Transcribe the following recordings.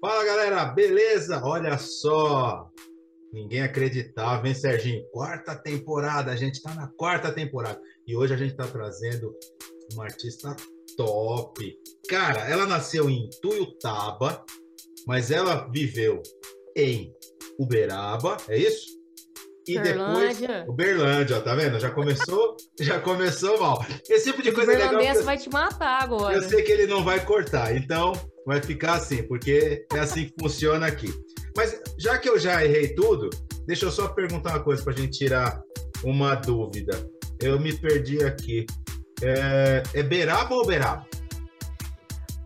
Fala galera, beleza? Olha só, ninguém acreditava, hein, Serginho? Quarta temporada, a gente tá na quarta temporada e hoje a gente tá trazendo uma artista top. Cara, ela nasceu em Tuiutaba, mas ela viveu em Uberaba, é isso? E depois Uberlândia, tá vendo? Já começou, já começou mal. Esse tipo de coisa é legal. O vai te matar agora. Eu sei que ele não vai cortar, então vai ficar assim, porque é assim que funciona aqui. Mas já que eu já errei tudo, deixa eu só perguntar uma coisa para a gente tirar uma dúvida. Eu me perdi aqui. É, é Beraba ou Beraba?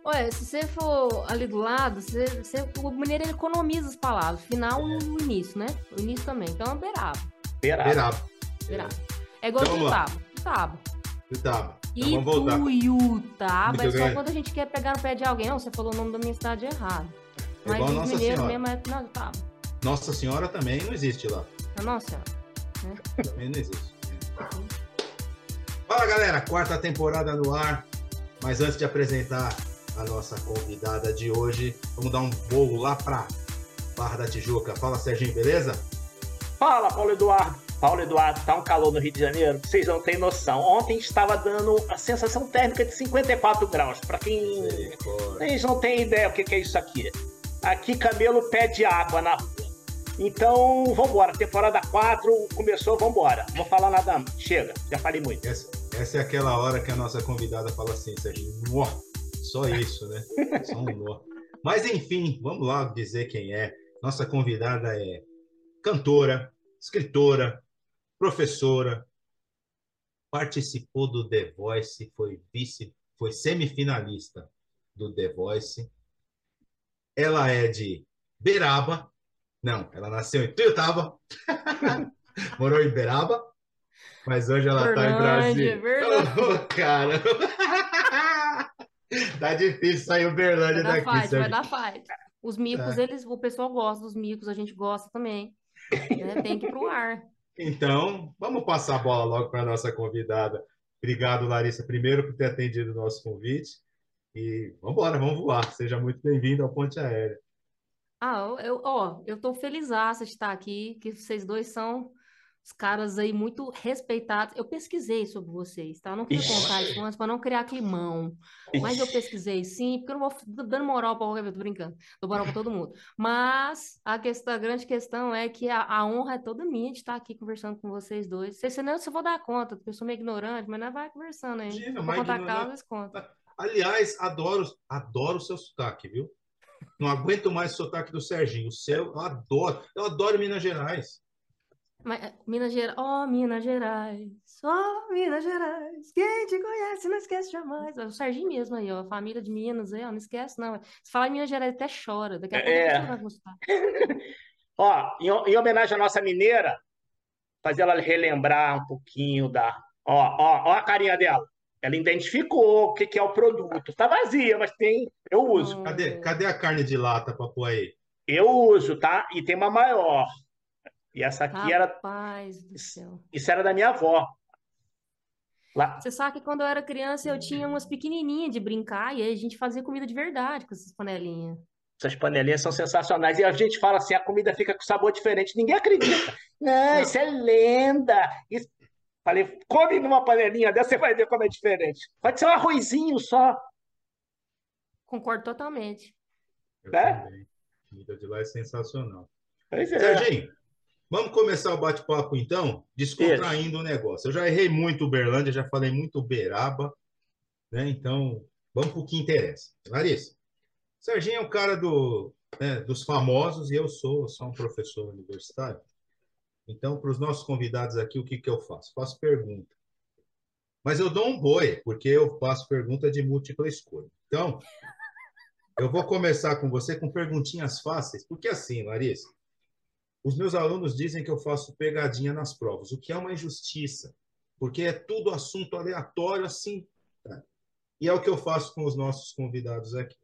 Ué, se você for ali do lado, você, você, o mineiro economiza as palavras. Final e o início, né? O início também. Então é Beraba. Beraba. Beraba. Beraba. É igual então, Itaba. Itaba. Então, voltar. Ituiutaba é só quando a gente quer pegar no pé de alguém. Oh, você falou o nome da minha cidade errado. É Mas igual Nossa mineiro Senhora. mesmo é não, Itaba. Nossa Senhora também não existe lá. É Nossa Senhora. Né? Também não existe. Fala galera, quarta temporada no ar. Mas antes de apresentar a nossa convidada de hoje, vamos dar um voo lá para Barra da Tijuca. Fala Serginho, beleza? Fala Paulo Eduardo. Paulo Eduardo, tá um calor no Rio de Janeiro, vocês não têm noção. Ontem estava dando a sensação térmica de 54 graus. Para quem vocês não têm ideia o que, que é isso aqui. Aqui camelo pede água na rua. Então, vambora. Temporada 4 começou, vambora. Não vou falar nada, chega, já falei muito. Essa, essa, é aquela hora que a nossa convidada fala assim, Serginho, só isso, né? Só um nó. Mas enfim, vamos lá dizer quem é. Nossa convidada é cantora, escritora, professora, participou do The Voice, foi vice, foi semifinalista do The Voice. Ela é de Beraba. Não, ela nasceu em Tuiutaba. Morou em Beraba. Mas hoje ela está em Brasília. Oh, cara. tá difícil sair Uberlândia vai daqui. Fight, vai dar fight. Os micos, é. eles, o pessoal gosta dos micos, a gente gosta também. Né? Tem que ir pro ar. Então, vamos passar a bola logo para a nossa convidada. Obrigado, Larissa, primeiro por ter atendido o nosso convite. E vamos embora, vamos voar. Seja muito bem-vindo ao Ponte Aérea. Ah, eu, ó, eu tô feliz de estar aqui, que vocês dois são os caras aí muito respeitados. Eu pesquisei sobre vocês, tá? Eu não queria contar isso antes para não criar climão. Ixi. Mas eu pesquisei sim, porque eu não vou dando moral para qualquer tô brincando. Dou moral para todo mundo. Mas a, questão, a grande questão é que a, a, honra é toda minha de estar aqui conversando com vocês dois. Se, se não, se eu vou dar conta, porque eu sou meio ignorante, mas não vai conversando aí. Vou contar causas, conta. Aliás, adoro, adoro o seu sotaque, viu? Não aguento mais o sotaque do Serginho. O seu, eu adoro. Eu adoro Minas Gerais. Mas, eh, Minas Gerais, oh Minas Gerais, oh Minas Gerais, quem te conhece não esquece jamais. O Serginho mesmo aí, ó, família de Minas aí, ó, não esquece não. Se falar em Minas Gerais até chora, daqui a pouco é. vai gostar. ó, em, em, homenagem à nossa mineira, fazer ela relembrar um pouquinho da, ó, ó, ó a carinha dela. Ela identificou o que, que é o produto. Tá vazia, mas tem, eu uso. Cadê, cadê a carne de lata para pôr aí? Eu uso, tá? E tem uma maior. E essa aqui Rapaz era. do céu. Isso era da minha avó. Lá... Você sabe que quando eu era criança eu tinha umas pequenininhas de brincar e aí a gente fazia comida de verdade com essas panelinhas. Essas panelinhas são sensacionais. E a gente fala assim: a comida fica com sabor diferente. Ninguém acredita. Não, isso é lenda. Isso... Falei, come numa panelinha dessa, você vai ver como é diferente. Pode ser um arrozinho só. Concordo totalmente. Eu né? A comida de lá é sensacional. Pois é. Serginho, Vamos começar o bate-papo, então, descontraindo Isso. o negócio. Eu já errei muito Uberlândia, já falei muito Uberaba, né? Então, vamos para o que interessa. Larissa, Serginho é um cara do, né, dos famosos e eu sou só um professor universitário. Então, para os nossos convidados aqui, o que, que eu faço? Faço pergunta. Mas eu dou um boi, porque eu faço pergunta de múltipla escolha. Então, eu vou começar com você com perguntinhas fáceis, porque assim, Larissa, os meus alunos dizem que eu faço pegadinha nas provas, o que é uma injustiça, porque é tudo assunto aleatório assim. Tá? E é o que eu faço com os nossos convidados aqui.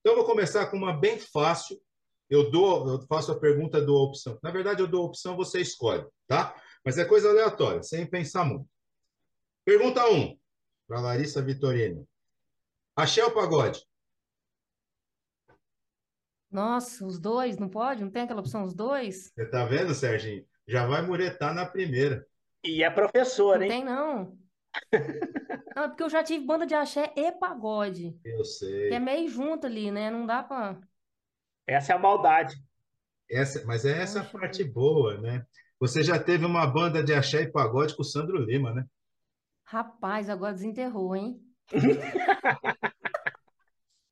Então, vou começar com uma bem fácil. Eu dou, eu faço a pergunta, dou a opção. Na verdade, eu dou a opção, você escolhe, tá? Mas é coisa aleatória, sem pensar muito. Pergunta 1, um, para Larissa Vitorino. Ou pagode? Nossa, os dois, não pode? Não tem aquela opção, os dois? Você tá vendo, Serginho? Já vai muretar na primeira. E é professor, hein? Não tem, não. não, é porque eu já tive banda de axé e pagode. Eu sei. Que é meio junto ali, né? Não dá pra. Essa é a maldade. Essa, mas é essa a parte boa, né? Você já teve uma banda de axé e pagode com o Sandro Lima, né? Rapaz, agora desenterrou, hein?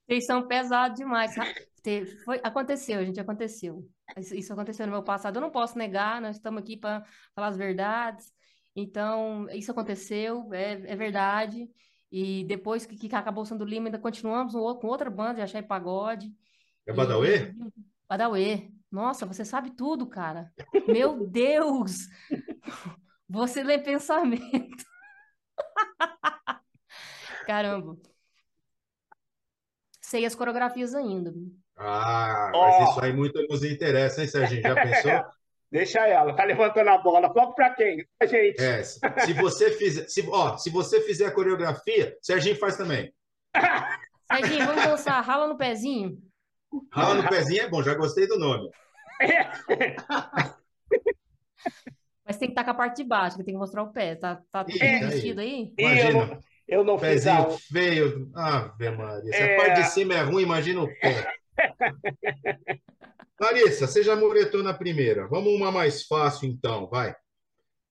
Vocês são pesados demais. Foi, aconteceu, gente, aconteceu. Isso aconteceu no meu passado. Eu não posso negar, nós estamos aqui para falar as verdades. Então, isso aconteceu, é, é verdade. E depois que, que acabou o Sandro Lima, ainda continuamos com outra banda de Axé e Pagode. É Badauê? E, Badauê. Nossa, você sabe tudo, cara. Meu Deus! Você lê pensamento. Caramba. Sei as coreografias ainda. Ah, mas oh. isso aí muito nos interessa, hein, Serginho? Já pensou? Deixa ela, tá levantando a bola. Foco pra quem? Pra gente. É, se você fizer, se, ó, se você fizer a coreografia, Serginho faz também. Serginho, vamos dançar. Rala no pezinho. Rala no pezinho é bom, já gostei do nome. Mas tem que estar com a parte de baixo, que tem que mostrar o pé. Tá, tá tudo é, vestido aí? Imagina. Eu não fiz Pezinho a... feio. Ave Maria. Se é... a parte de cima é ruim, imagina o pé. Larissa, você já muretou na primeira. Vamos uma mais fácil, então, vai.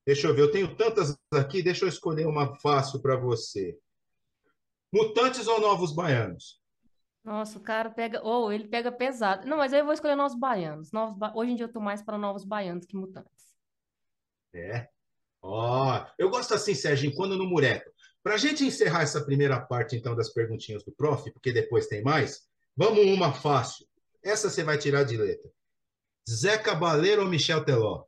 Deixa eu ver, eu tenho tantas aqui, deixa eu escolher uma fácil para você. Mutantes ou Novos Baianos? Nossa, o cara pega. Ou oh, ele pega pesado. Não, mas aí eu vou escolher Novos Baianos. Novos ba... Hoje em dia eu tô mais para Novos Baianos que Mutantes. É. Ó, oh, eu gosto assim, Serginho, quando no mureto. Para a gente encerrar essa primeira parte, então, das perguntinhas do prof, porque depois tem mais, vamos uma fácil. Essa você vai tirar de letra. Zé Cabaleiro ou Michel Teló?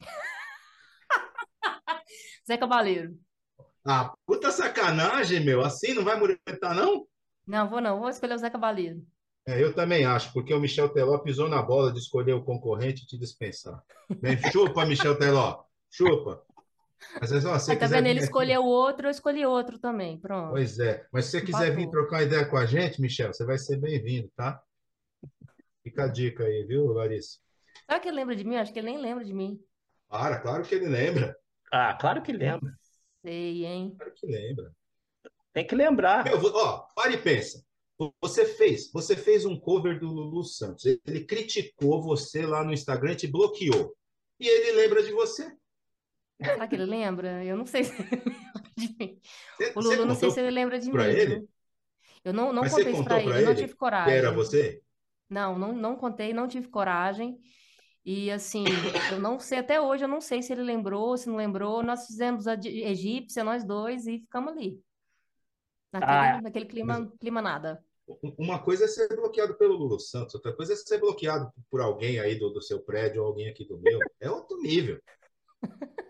Zé Cabaleiro. Ah, puta sacanagem, meu. Assim não vai muretar, não? Não, vou não. Vou escolher o Zé Cabaleiro. É, eu também acho, porque o Michel Teló pisou na bola de escolher o concorrente e te dispensar. Bem, chupa, Michel Teló. Chupa. Mas é só, se tá vendo? Ele aqui... escolheu outro, eu escolhi outro também. Pronto. Pois é. Mas se você quiser vir trocar ideia com a gente, Michel, você vai ser bem-vindo, tá? Fica a dica aí, viu, Larissa? Será que ele lembra de mim? Acho que ele nem lembra de mim. Para, claro que ele lembra. Ah, claro que lembra. Sei, hein? Claro que lembra. Tem que lembrar. Meu, ó, para e pensa. Você fez, você fez um cover do Lulu Santos. Ele criticou você lá no Instagram e te bloqueou. E ele lembra de você. Será que ele lembra? Eu não sei se ele lembra de mim. o Lulu, não sei se ele lembra de mim. Ele? Eu não, não contei isso pra ele, ele, eu não tive coragem. era você? Não, não, não contei, não tive coragem. E assim, eu não sei, até hoje eu não sei se ele lembrou, se não lembrou. Nós fizemos a egípcia, nós dois, e ficamos ali. Naquele, ah, naquele clima, mas... clima nada. Uma coisa é ser bloqueado pelo Lulu Santos, outra coisa é ser bloqueado por alguém aí do, do seu prédio ou alguém aqui do meu. É outro nível.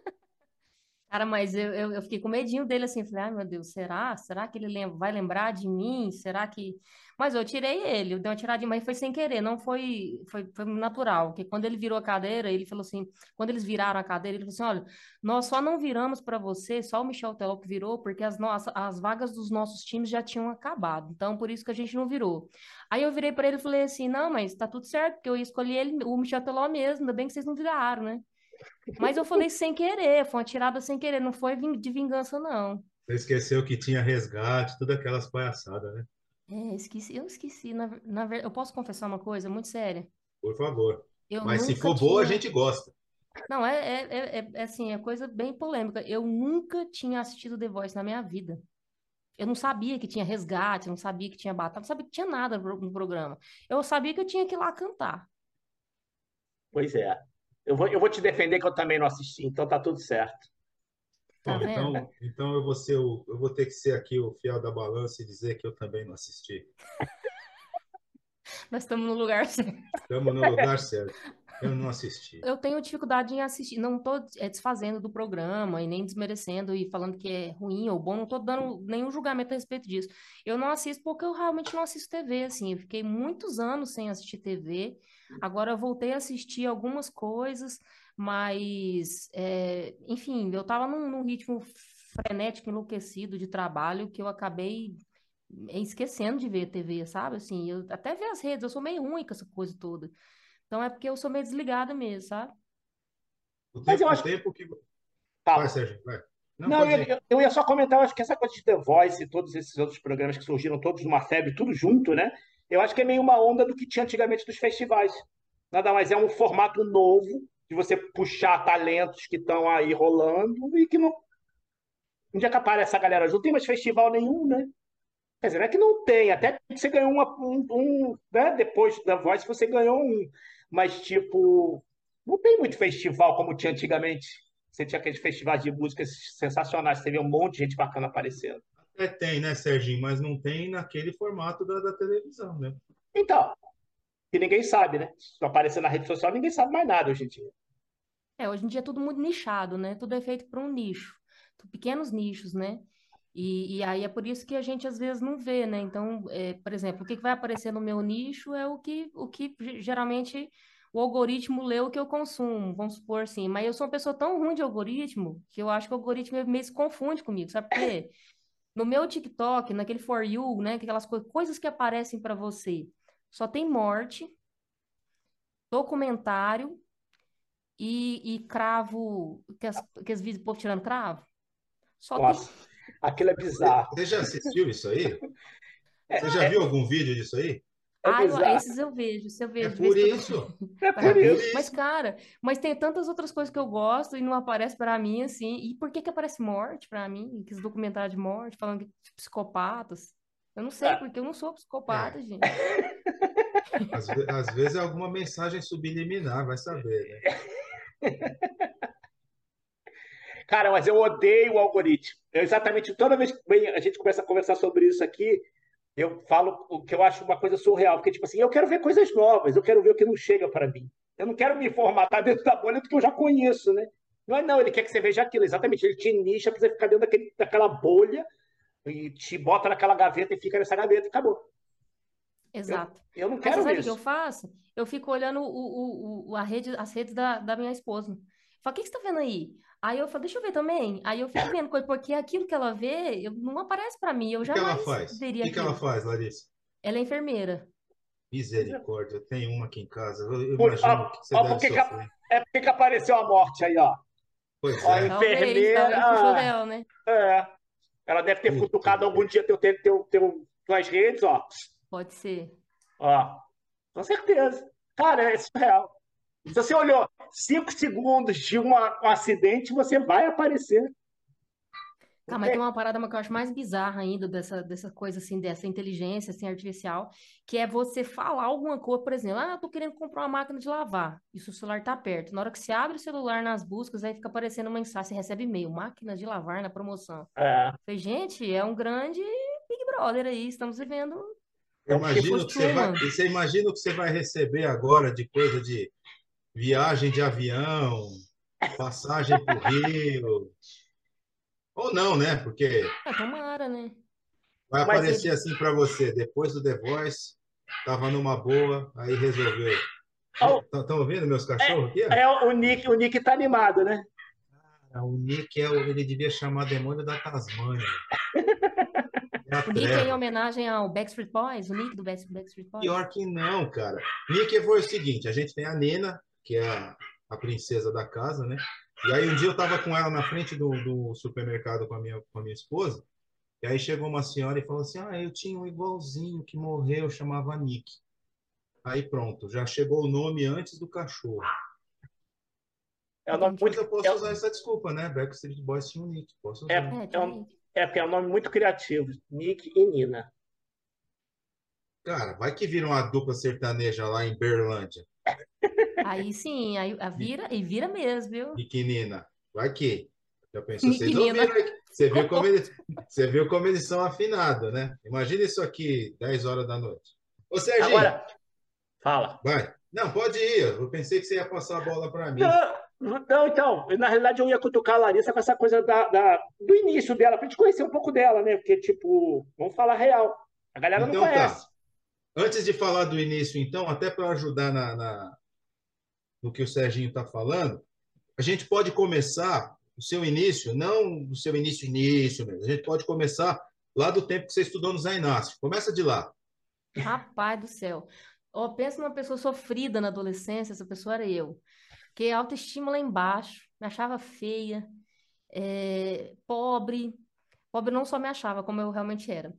Cara, mas eu, eu, eu, fiquei com medinho dele assim, falei, ai meu Deus, será? Será que ele lembra, vai lembrar de mim? Será que. Mas eu tirei ele, eu dei uma tiradinha, mas foi sem querer, não foi, foi, foi natural. Porque quando ele virou a cadeira, ele falou assim: quando eles viraram a cadeira, ele falou assim: olha, nós só não viramos para você, só o Michel Teló que virou, porque as, nossas, as vagas dos nossos times já tinham acabado. Então, por isso que a gente não virou. Aí eu virei para ele e falei assim: não, mas tá tudo certo, porque eu escolhi ele, o Michel Teló mesmo, ainda bem que vocês não viraram, né? Mas eu falei sem querer, foi uma tirada sem querer, não foi de vingança, não. Você esqueceu que tinha resgate, todas aquelas palhaçadas, né? É, esqueci, eu esqueci. Na, na verdade, eu posso confessar uma coisa muito séria? Por favor. Eu Mas se for tinha... boa, a gente gosta. Não, é, é, é, é, assim, é coisa bem polêmica. Eu nunca tinha assistido The Voice na minha vida. Eu não sabia que tinha resgate, não sabia que tinha batalha, não sabia que tinha nada no programa. Eu sabia que eu tinha que ir lá cantar. Pois é. Eu vou, eu vou te defender que eu também não assisti, então tá tudo certo. Tá então, então eu, vou ser o, eu vou ter que ser aqui o fiel da balança e dizer que eu também não assisti. Nós estamos no lugar certo. Estamos no lugar certo. Eu não assisti. Eu tenho dificuldade em assistir. Não estou é, desfazendo do programa e nem desmerecendo e falando que é ruim ou bom. Não estou dando nenhum julgamento a respeito disso. Eu não assisto porque eu realmente não assisto TV. Assim, eu fiquei muitos anos sem assistir TV. Agora eu voltei a assistir algumas coisas, mas, é, enfim, eu estava num, num ritmo frenético, enlouquecido de trabalho que eu acabei esquecendo de ver TV, sabe? Assim, eu até ver as redes, eu sou meio ruim com essa coisa toda. Então é porque eu sou meio desligada mesmo, sabe? O tempo, Mas eu acho... tempo que. Tá. Vai, Sérgio, vai. Não, não eu, eu, eu, ia só comentar, eu acho que essa coisa de The Voice e todos esses outros programas que surgiram todos numa febre, tudo junto, né? Eu acho que é meio uma onda do que tinha antigamente dos festivais. Nada mais é um formato novo de você puxar talentos que estão aí rolando e que não. Onde aparece essa galera? Não tem mais festival nenhum, né? Quer dizer, não é que não tem, até você ganhou uma, um, um né? depois da Voice você ganhou um, mas tipo, não tem muito festival como tinha antigamente. Você tinha aqueles festivais de músicas sensacionais, vê um monte de gente bacana aparecendo. É, tem, né, Serginho? Mas não tem naquele formato da, da televisão, né? Então, que ninguém sabe, né? Se aparecer na rede social, ninguém sabe mais nada hoje em dia. É, hoje em dia é tudo muito nichado, né? Tudo é feito para um nicho. Pequenos nichos, né? E, e, aí é por isso que a gente às vezes não vê, né? Então, é, por exemplo, o que, que vai aparecer no meu nicho é o que, o que geralmente o algoritmo lê o que eu consumo, vamos supor assim. Mas eu sou uma pessoa tão ruim de algoritmo que eu acho que o algoritmo meio se confunde comigo, sabe por quê? No meu TikTok, naquele For You, né? Aquelas co coisas que aparecem para você, só tem morte, documentário e, e cravo, que as, que as vídeos do povo tirando cravo. Só Nossa, tem... aquilo é bizarro. Você já assistiu isso aí? É, Você já é... viu algum vídeo disso aí? É ah, eu, esses eu vejo, eu vejo. É por isso. É por isso. Mas, cara, mas tem tantas outras coisas que eu gosto e não aparece para mim, assim. E por que que aparece morte para mim? Que documentários de morte, falando de psicopatas. Eu não sei, é. porque eu não sou psicopata, é. gente. Às, às, vezes é alguma mensagem subliminar, vai saber, né? Cara, mas eu odeio o algoritmo. Eu exatamente toda vez que a gente começa a conversar sobre isso aqui, eu falo o que eu acho uma coisa surreal, porque, tipo assim, eu quero ver coisas novas, eu quero ver o que não chega para mim. Eu não quero me formatar dentro da bolha do que eu já conheço, né? Não é não, ele quer que você veja aquilo, exatamente. Ele te nicha para você ficar dentro daquele, daquela bolha e te bota naquela gaveta e fica nessa gaveta e acabou. Exato. Eu, eu não quero Mas sabe o que eu faço? Eu fico olhando o, o, o, a rede, as redes da, da minha esposa. Fala, o que, que você está vendo aí? Aí eu falo, deixa eu ver também. Aí eu fico vendo coisa, porque aquilo que ela vê eu, não aparece para mim. Eu já O que ela faz? O que, que ela faz, Larissa? Ela é enfermeira. Misericórdia, tem uma aqui em casa. Eu, eu imagino ó, que você ó, deve porque sofrer. Que, é porque que apareceu a morte aí, ó. Pois ó, é. A enfermeira. Talvez, dela, né? É. Ela deve ter Puta cutucado algum dia teu, teu, teu, teu, tuas redes, ó. Pode ser. Ó, com certeza. Cara, é surreal. Se você olhou cinco segundos de uma, um acidente, você vai aparecer. Tá, mas tem uma parada que eu acho mais bizarra ainda dessa, dessa coisa assim, dessa inteligência assim, artificial, que é você falar alguma coisa, por exemplo, ah, eu tô querendo comprar uma máquina de lavar, e o seu celular tá perto. Na hora que você abre o celular nas buscas, aí fica aparecendo uma mensagem, você recebe e-mail, máquina de lavar na promoção. É. Falei, gente, é um grande Big Brother aí, estamos vivendo. Eu imagino que você, vai, você imagina o que você vai receber agora de coisa de viagem de avião, passagem para o Rio. Ou não, né? Porque. É, tomara, né? Vai Mas aparecer ele... assim para você. Depois do The Voice, tava numa boa, aí resolveu. Estão oh, ouvindo meus cachorros aqui? É, o Nick, o Nick tá animado, né? Cara, o Nick é o, ele devia chamar demônio da Tasmânia. É o Nick é em homenagem ao Backstreet Boys, o Nick do Backstreet Boys. Pior que não, cara. Nick foi o seguinte: a gente tem a Nena, que é a, a princesa da casa, né? E aí um dia eu estava com ela na frente do, do, supermercado com a, minha, com a minha esposa, e aí chegou uma senhora e falou assim, ah, eu tinha um igualzinho que morreu, chamava Nick. Aí pronto, já chegou o nome antes do cachorro. É um nome muito... eu posso é usar essa desculpa, né? Backstreet Boys tinha um Nick, posso usar. É, é, um, é porque é um nome muito criativo, Nick e Nina. Cara, vai que vira uma dupla sertaneja lá em Berlândia. Aí sim, aí a vira e vira mesmo, viu? Pequenina, vai que. Já pensou, vocês ouviram, você viu, como eles, você viu como eles são afinados, né? Imagina isso aqui 10 horas da noite. Ô, Serginho. Agora, fala. Vai. Não, pode ir. Eu pensei que você ia passar a bola para mim. Não, não, então, na realidade eu ia cutucar a Larissa com essa coisa da, da do início dela, pra gente conhecer um pouco dela, né? Porque, tipo, vamos falar real. A galera então, não tá. conhece. Tá. Antes de falar do início, então, até para ajudar na, na, no que o Serginho está falando, a gente pode começar o seu início, não o seu início início mesmo, a gente pode começar lá do tempo que você estudou no Zé Inácio. Começa de lá. Rapaz do céu. Oh, pensa numa pessoa sofrida na adolescência, essa pessoa era eu. Que autoestima lá embaixo, me achava feia, é, pobre. Pobre não só me achava, como eu realmente era.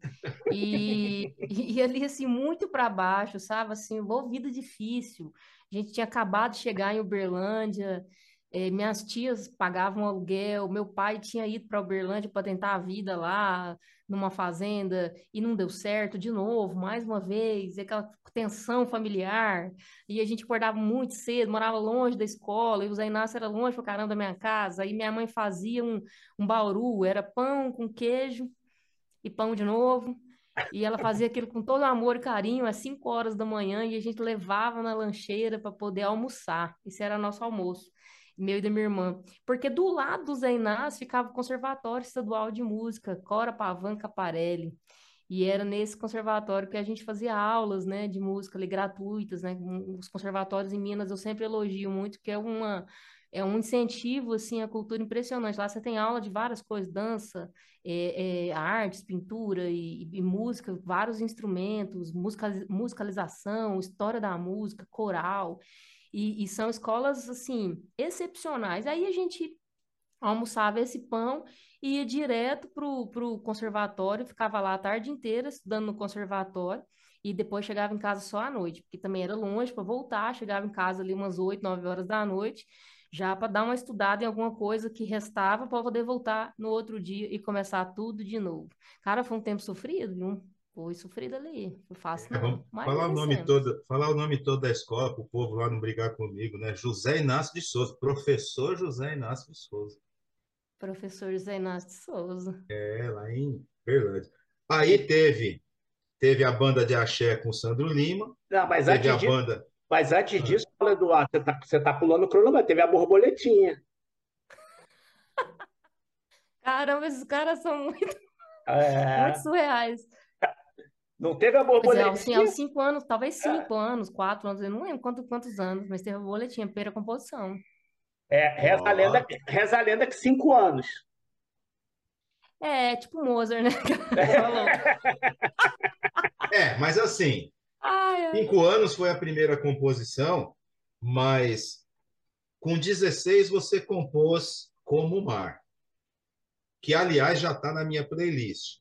E, e ali, assim, muito para baixo, sabe? Assim, boa vida difícil. A gente tinha acabado de chegar em Uberlândia, é, minhas tias pagavam aluguel, meu pai tinha ido para Uberlândia para tentar a vida lá numa fazenda e não deu certo de novo, mais uma vez, aquela tensão familiar. E a gente acordava muito cedo, morava longe da escola, e o Zé Inácio era longe para caramba da minha casa. Aí minha mãe fazia um, um bauru, era pão com queijo e pão de novo. E ela fazia aquilo com todo amor e carinho às 5 horas da manhã e a gente levava na lancheira para poder almoçar. Esse era nosso almoço meu e da minha irmã. Porque do lado do Zé Inácio ficava o Conservatório Estadual de Música, Cora Pavan Caparelli. E era nesse conservatório que a gente fazia aulas, né, de música ali, gratuitas, né? Os conservatórios em Minas eu sempre elogio muito, que é uma é um incentivo assim à cultura impressionante. Lá você tem aula de várias coisas, dança, é, é, artes, pintura e, e, música, vários instrumentos, musicalização, história da música, coral. E, e são escolas, assim, excepcionais. Aí a gente almoçava esse pão e ia direto para o conservatório, ficava lá a tarde inteira estudando no conservatório e depois chegava em casa só à noite, porque também era longe para voltar, chegava em casa ali umas 8, 9 horas da noite, já para dar uma estudada em alguma coisa que restava para poder voltar no outro dia e começar tudo de novo. Cara, foi um tempo sofrido, viu? Foi sofrido ali. Foi fácil, não. É, falar, o nome todo, falar o nome todo da escola para o povo lá não brigar comigo, né? José Inácio de Souza, professor José Inácio de Souza. Professor José Inácio de Souza. É, lá em Berlândia. Aí teve, teve a banda de axé com o Sandro Lima. Não, mas teve antes a disso, banda... Mas antes ah. disso, Eduardo, você tá, você tá pulando o cronômetro, teve a borboletinha. Caramba, esses caras são muito, é... muito surreais. Não teve a borboletinha? Pois é, assim, aos cinco anos, talvez é. cinco é. anos, quatro anos, eu não lembro quantos, quantos anos, mas teve a borboletinha, primeira composição. É, reza, oh. a lenda, reza a lenda que cinco anos. É, tipo Mozart, né? é, mas assim, ai, ai. cinco anos foi a primeira composição, mas com 16 você compôs Como o Mar, que aliás já está na minha playlist.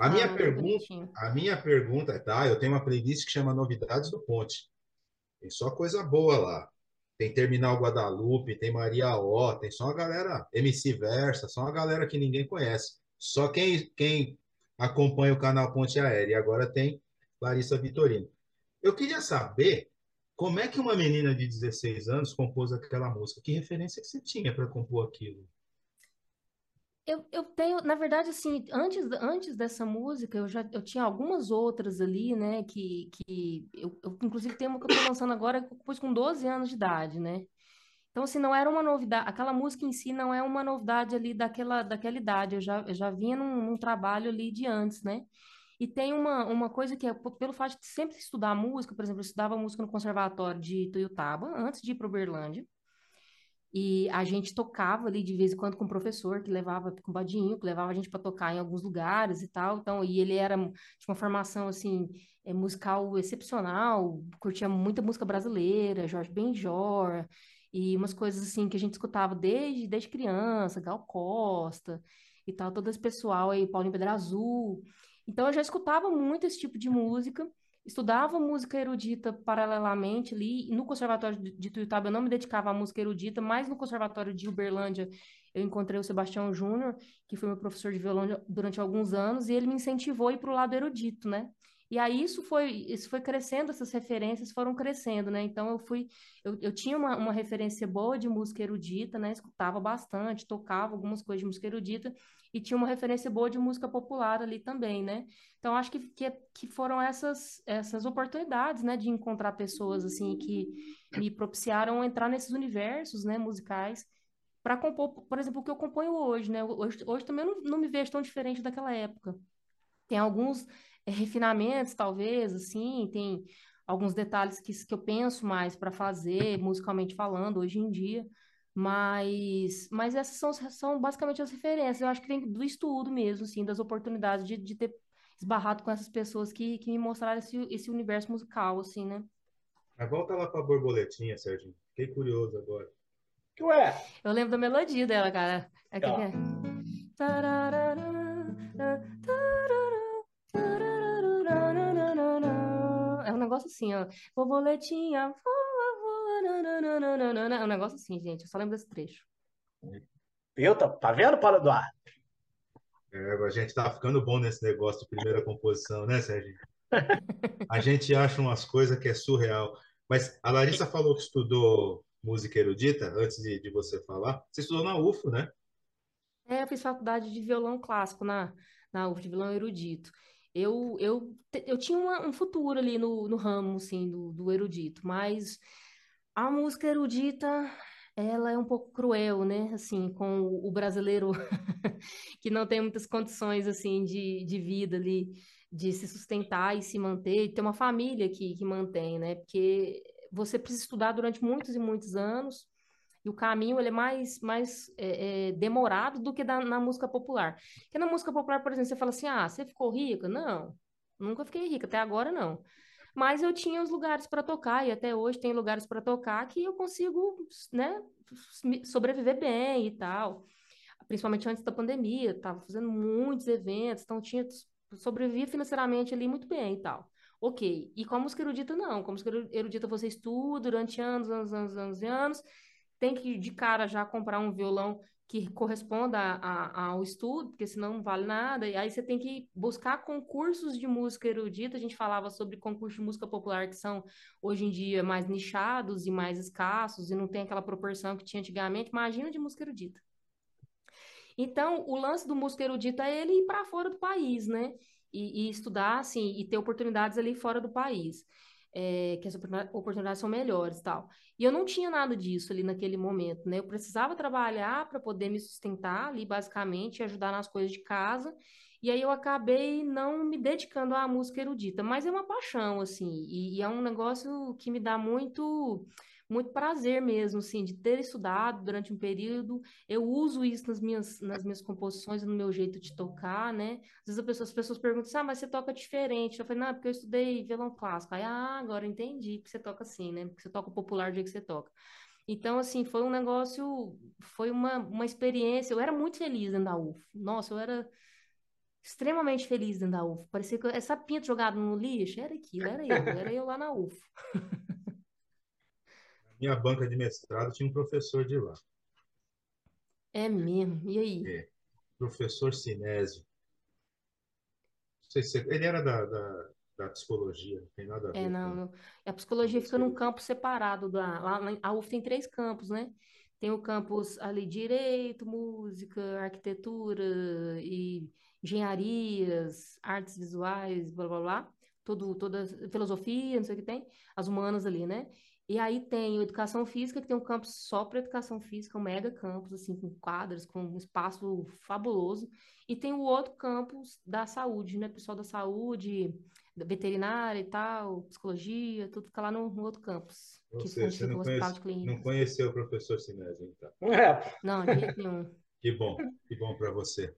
A minha ah, pergunta, a minha pergunta, tá? Eu tenho uma playlist que chama Novidades do Ponte. Tem só coisa boa lá. Tem Terminal Guadalupe, tem Maria O, tem só uma galera, MC Versa, só uma galera que ninguém conhece. Só quem, quem acompanha o canal Ponte Aérea. E agora tem Larissa Vitorino. Eu queria saber como é que uma menina de 16 anos compôs aquela música. Que referência que você tinha para compor aquilo? Eu, eu tenho, na verdade, assim, antes, antes dessa música, eu já eu tinha algumas outras ali, né, que, que eu, eu inclusive tem uma que eu tô lançando agora pus com 12 anos de idade, né? Então, assim, não era uma novidade, aquela música em si não é uma novidade ali daquela, daquela idade, eu já, eu já vinha num, num trabalho ali de antes, né? E tem uma, uma coisa que é, pelo fato de sempre estudar música, por exemplo, eu estudava música no Conservatório de Tuiutaba, antes de ir para Uberlândia, e a gente tocava ali de vez em quando com o professor que levava com o Badinho, que levava a gente para tocar em alguns lugares e tal. Então, e ele era de uma formação assim é, musical excepcional, curtia muita música brasileira, Jorge Benjor e umas coisas assim que a gente escutava desde desde criança, Gal Costa e tal, todo esse pessoal aí, Paulinho Pedra Azul. Então eu já escutava muito esse tipo de música estudava música erudita paralelamente ali. No Conservatório de Tuiutaba eu não me dedicava à música erudita, mas no Conservatório de Uberlândia eu encontrei o Sebastião Júnior, que foi meu professor de violão durante alguns anos, e ele me incentivou a ir para o lado erudito, né? E aí isso foi, isso foi crescendo, essas referências foram crescendo, né? Então eu fui, eu, eu tinha uma, uma referência boa de música erudita, né? Escutava bastante, tocava algumas coisas de música erudita, e tinha uma referência boa de música popular ali também, né? Então acho que, que, que foram essas, essas oportunidades, né, de encontrar pessoas assim que me propiciaram entrar nesses universos, né, musicais para compor, por exemplo, o que eu componho hoje, né? Hoje, hoje também não, não me vejo tão diferente daquela época. Tem alguns é, refinamentos, talvez, assim, tem alguns detalhes que, que eu penso mais para fazer, musicalmente falando, hoje em dia, Mas, mas essas são, são basicamente as referências. Eu acho que vem do estudo mesmo, assim, das oportunidades de, de ter esbarrado com essas pessoas que, que me mostraram esse, esse universo musical, assim, né? Mas volta lá pra borboletinha, Serginho. Fiquei curioso agora. Que ué? Eu lembro da melodia dela, cara. É que, é. É um negócio assim, ó. Borboletinha, é um negócio assim, gente. Eu só lembro desse trecho. Viu? Tá, tá vendo, Paulo Eduardo? É, a gente tá ficando bom nesse negócio de primeira composição, né, Sérgio? A gente acha umas coisas que é surreal. Mas a Larissa falou que estudou música erudita, antes de, de você falar. Você estudou na UFO, né? É, eu fiz faculdade de violão clássico na, na UFO, de violão erudito. Eu, eu, eu tinha uma, um futuro ali no, no ramo, assim, do, do erudito, mas a música erudita, ela é um pouco cruel, né? Assim, com o brasileiro que não tem muitas condições, assim, de, de vida ali, de se sustentar e se manter, e ter uma família que, que mantém, né? Porque você precisa estudar durante muitos e muitos anos, e o caminho ele é mais, mais é, é, demorado do que da, na música popular. Porque na música popular, por exemplo, você fala assim, ah, você ficou rica? Não, nunca fiquei rica, até agora não. Mas eu tinha os lugares para tocar, e até hoje tem lugares para tocar que eu consigo, né, sobreviver bem e tal. Principalmente antes da pandemia, estava fazendo muitos eventos, então tinha sobrevivia financeiramente ali muito bem e tal. Ok. E com a música erudita, não. Com a música erudita você estuda durante anos, anos, anos, anos e anos. Tem que, de cara, já comprar um violão que corresponda a, a, ao estudo, porque senão não vale nada. E aí você tem que buscar concursos de música erudita. A gente falava sobre concursos de música popular que são hoje em dia mais nichados e mais escassos e não tem aquela proporção que tinha antigamente. Imagina de música erudita. Então, o lance do música erudita é ele ir para fora do país, né? E, e, estudar, assim, e ter oportunidades ali fora do país é, que as oportunidades são melhores tal. E eu não tinha nada disso ali naquele momento, né? Eu precisava trabalhar para poder me sustentar ali, basicamente, ajudar nas coisas de casa. E aí eu acabei não me dedicando à música erudita, mas é uma paixão, assim, e, e é um negócio que me dá muito muito prazer mesmo, assim, de ter estudado durante um período. Eu uso isso nas minhas, nas minhas composições, no meu jeito de tocar, né? Às vezes pessoa, as pessoas perguntam assim, ah, mas você toca diferente. Eu falei, não, é porque eu estudei violão clássico. Aí, ah, agora entendi porque você toca assim, né? Porque você toca o popular do jeito que você toca. Então, assim, foi um negócio, foi uma, uma experiência. Eu era muito feliz dentro da UF. Nossa, eu era extremamente feliz dentro da UF. Parecia que essa pinta jogada no lixo era aquilo, era eu, era eu lá na UF. minha banca de mestrado tinha um professor de lá. É mesmo? E aí? É, professor Sinésio. Se ele era da, da, da, psicologia, não tem nada a é, ver. É, não. A psicologia fica num campo separado. Da, lá, a UF tem três campos, né? Tem o campus ali direito, música, arquitetura e engenharias, artes visuais, blá blá blá. Todo, toda filosofia, não sei o que tem, as humanas ali, né? E aí tem educação física, que tem um campus só para educação física, um mega campus, assim, com quadras, com um espaço fabuloso. E tem o outro campus da saúde, né? Pessoal da saúde, veterinária e tal, psicologia, tudo fica lá no, no outro campus. Ou que seja, você não, conhece, não conheceu o professor Sinésio, então. É. Não, de jeito nenhum. que bom, que bom para você.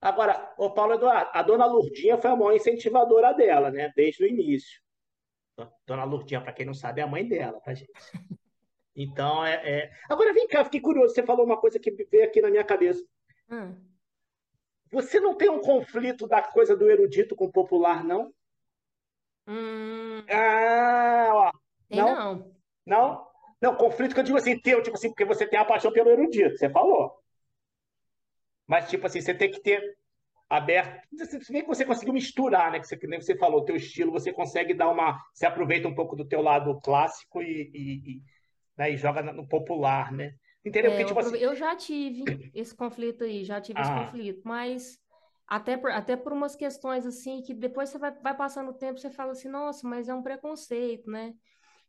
Agora, o Paulo Eduardo, a dona Lurdinha foi a maior incentivadora dela, né? Desde o início. Dona Lourdinha, para quem não sabe, é a mãe dela, tá, gente? Então, é, é, Agora, vem cá, fiquei curioso. Você falou uma coisa que veio aqui na minha cabeça. Hum. Você não tem um conflito da coisa do erudito com o popular, não? Hum. Ah, ó. Tem não? Não. Não? Não, conflito que eu digo assim, teu, tipo assim, porque você tem a paixão pelo erudito, você falou. Mas, tipo assim, você tem que ter aberto. Você vê que você conseguiu misturar, né? Que, você, que nem você falou, o teu estilo, você consegue dar uma. Você aproveita um pouco do teu lado clássico e, e, e, né? e joga no popular, né? Entendeu? É, Porque, tipo eu, assim... eu já tive esse conflito aí, já tive ah. esse conflito, mas até por, até por umas questões assim que depois você vai, vai passando o tempo, você fala assim, nossa, mas é um preconceito, né?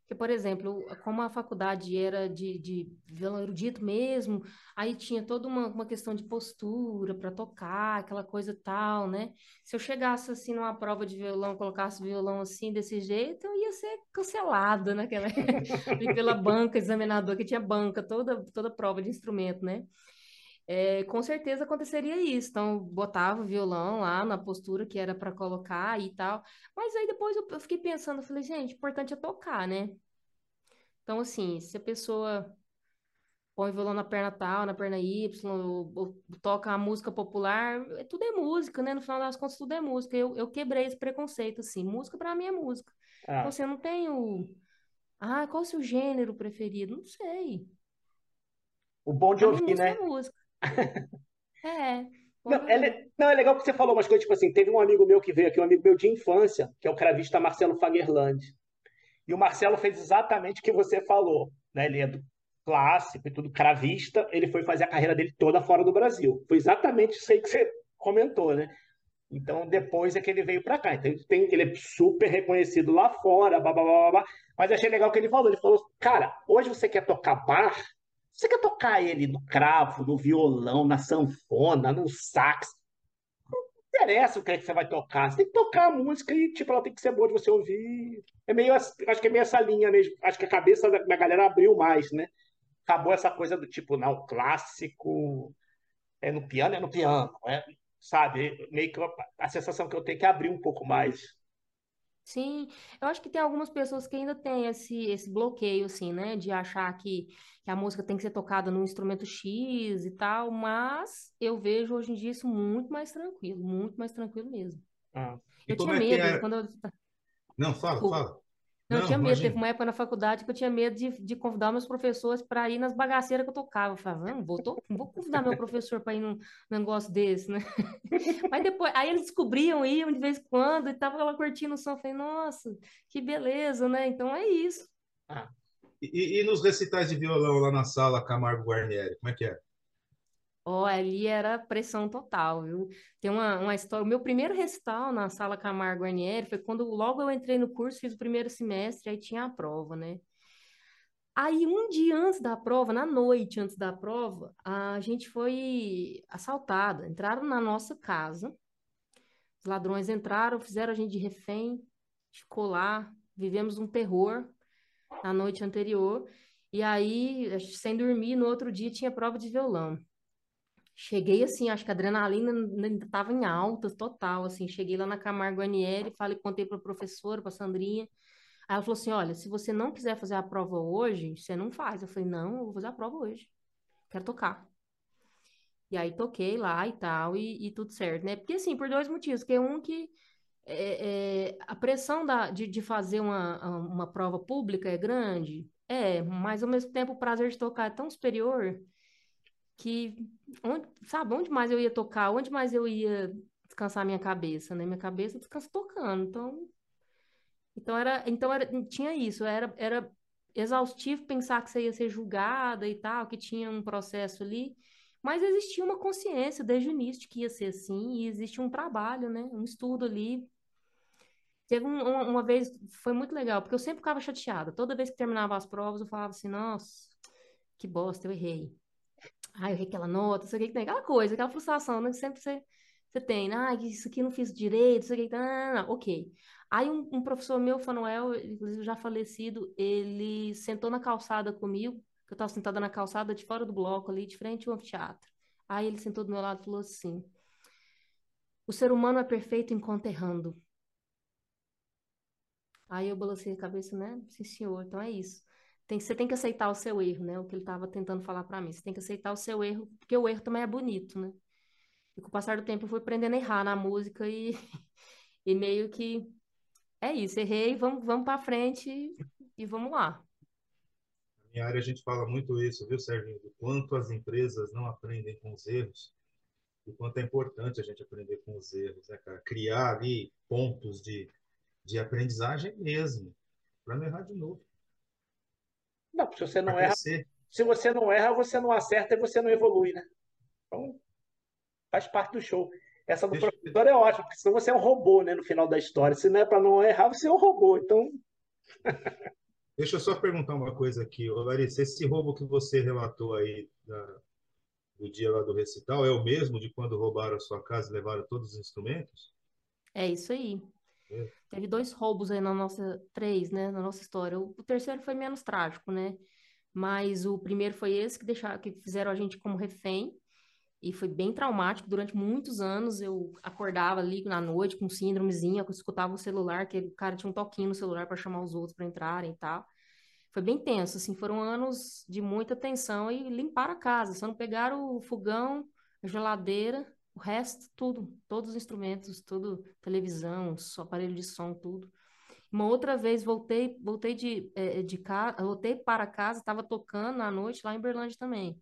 Porque, por exemplo, como a faculdade era de, de violão erudito mesmo, aí tinha toda uma, uma questão de postura para tocar, aquela coisa tal, né? Se eu chegasse assim numa prova de violão, colocasse violão assim, desse jeito, eu ia ser cancelada naquela pela banca examinador, que tinha banca, toda, toda prova de instrumento, né? É, com certeza aconteceria isso. Então, botava o violão lá na postura que era para colocar e tal. Mas aí depois eu, eu fiquei pensando, falei, gente, o importante é tocar, né? Então, assim, se a pessoa põe o violão na perna tal, na perna Y, ou, ou, toca a música popular, é, tudo é música, né? No final das contas, tudo é música. Eu, eu quebrei esse preconceito, assim. Música para mim é música. Ah. Eu não tenho. Ah, qual é o seu gênero preferido? Não sei. O bom de ouvir, mim, né? É música. É. Não é, não, é legal que você falou umas coisas, tipo assim, teve um amigo meu que veio aqui, um amigo meu de infância, que é o cravista Marcelo Fagerland. E o Marcelo fez exatamente o que você falou, né? Ele é do clássico e tudo, cravista, ele foi fazer a carreira dele toda fora do Brasil. Foi exatamente isso aí que você comentou, né? Então, depois é que ele veio para cá. Então, ele, tem, ele é super reconhecido lá fora, blá, blá, blá, blá. Mas achei legal o que ele falou. Ele falou, cara, hoje você quer tocar bar, você quer tocar ele no cravo, no violão, na sanfona, no sax. Não interessa o que, é que você vai tocar. Você tem que tocar a música e, tipo, ela tem que ser boa de você ouvir. É meio, acho que é meio essa linha mesmo. Acho que a cabeça da galera abriu mais, né? Acabou essa coisa do tipo, não, clássico é no piano, é no piano, é, sabe? Meio que a sensação que eu tenho é que abrir um pouco mais Sim, eu acho que tem algumas pessoas que ainda têm esse, esse bloqueio, assim, né? De achar que, que a música tem que ser tocada num instrumento X e tal, mas eu vejo hoje em dia isso muito mais tranquilo, muito mais tranquilo mesmo. Ah. Eu tinha é medo é... quando eu... Não, fala, fala. Não, eu tinha medo. Imagina. Teve uma época na faculdade que eu tinha medo de, de convidar meus professores para ir nas bagaceiras que eu tocava. Eu falava, não, vou, to... vou convidar meu professor para ir num, num, negócio desse, né? Mas depois, aí eles descobriam, iam de vez em quando, e tava lá curtindo o som. Eu falei, nossa, que beleza, né? Então é isso. Ah. E, e, nos recitais de violão lá na sala Camargo Guarnieri, como é que é? Ó, oh, ali era pressão total, viu? Tem uma, uma história. O meu primeiro recital na sala Camargo Guarnieri foi quando logo eu entrei no curso, fiz o primeiro semestre, aí tinha a prova, né? Aí, um dia antes da prova, na noite antes da prova, a gente foi assaltada. Entraram na nossa casa, os ladrões entraram, fizeram a gente de refém, ficou lá, vivemos um terror na noite anterior. E aí, sem dormir, no outro dia tinha prova de violão. Cheguei assim, acho que a adrenalina ainda estava em alta, total, assim. Cheguei lá na Camargo Aniele, falei, contei para a professora, para a Sandrinha. Aí ela falou assim: olha, se você não quiser fazer a prova hoje, você não faz. Eu falei: não, eu vou fazer a prova hoje. Quero tocar. E aí toquei lá e tal, e, e tudo certo, né? Porque assim, por dois motivos. Que é um que é, é, a pressão da, de, de fazer uma, uma prova pública é grande. É, mas ao mesmo tempo o prazer de tocar é tão superior que, onde, sabe, onde mais eu ia tocar, onde mais eu ia descansar minha cabeça, né? Minha cabeça descansa tocando, então... Então, era, então era, tinha isso, era, era exaustivo pensar que você ia ser julgada e tal, que tinha um processo ali, mas existia uma consciência desde o início de que ia ser assim, e existe um trabalho, né? Um estudo ali. Teve um, uma, uma vez, foi muito legal, porque eu sempre ficava chateada. Toda vez que terminava as provas, eu falava assim, nossa, que bosta, eu errei. Ai, eu errei aquela nota, isso aqui, tem aquela coisa, aquela frustração, né? Que sempre você, você tem, ah, isso aqui não fiz direito, isso aqui, não, não, não, ok. Aí um, um professor meu, Fanuel, inclusive já falecido, ele sentou na calçada comigo, que eu estava sentada na calçada de fora do bloco ali, de frente ao anfiteatro. Aí ele sentou do meu lado e falou assim: O ser humano é perfeito enquanto errando. Aí eu balancei a cabeça, né? Sim, senhor, então é isso tem, você tem que aceitar o seu erro, né? O que ele estava tentando falar para mim. Você tem que aceitar o seu erro, porque o erro também é bonito, né? E com o passar do tempo eu fui aprendendo a errar na música e, e meio que é isso, errei, vamos, vamos para frente e, e vamos lá. Na minha área a gente fala muito isso, viu, Serginho? Do quanto as empresas não aprendem com os erros, o quanto é importante a gente aprender com os erros, né, cara? Criar ali pontos de, de aprendizagem mesmo, para não errar de novo. Não, se você não erra, se você não erra, você não acerta e você não evolui, né? Então, faz parte do show. Essa do professor é ótima, porque senão você é um robô, né, no final da história. Se não é para não errar, você é um robô. Então. Deixa eu só perguntar uma coisa aqui, Ô, Larissa. Esse roubo que você relatou aí da, do dia lá do recital é o mesmo de quando roubaram a sua casa e levaram todos os instrumentos? É isso aí. Teve dois roubos aí na nossa, três, né, na nossa história. O, terceiro foi menos trágico, né? Mas o primeiro foi esse que deixaram, que fizeram a gente como refém e foi bem traumático. Durante muitos anos eu acordava ali na noite com síndromezinha, eu escutava o celular, que o cara tinha um toquinho no celular para chamar os outros para entrarem e tal. Foi bem tenso, assim, foram anos de muita tensão e limpar a casa, só não pegaram o fogão, a geladeira, o resto, tudo, todos os instrumentos, tudo, televisão, aparelho de som, tudo. Uma outra vez voltei, voltei de, é, de casa, voltei para casa, estava tocando à noite lá em Berlândia também.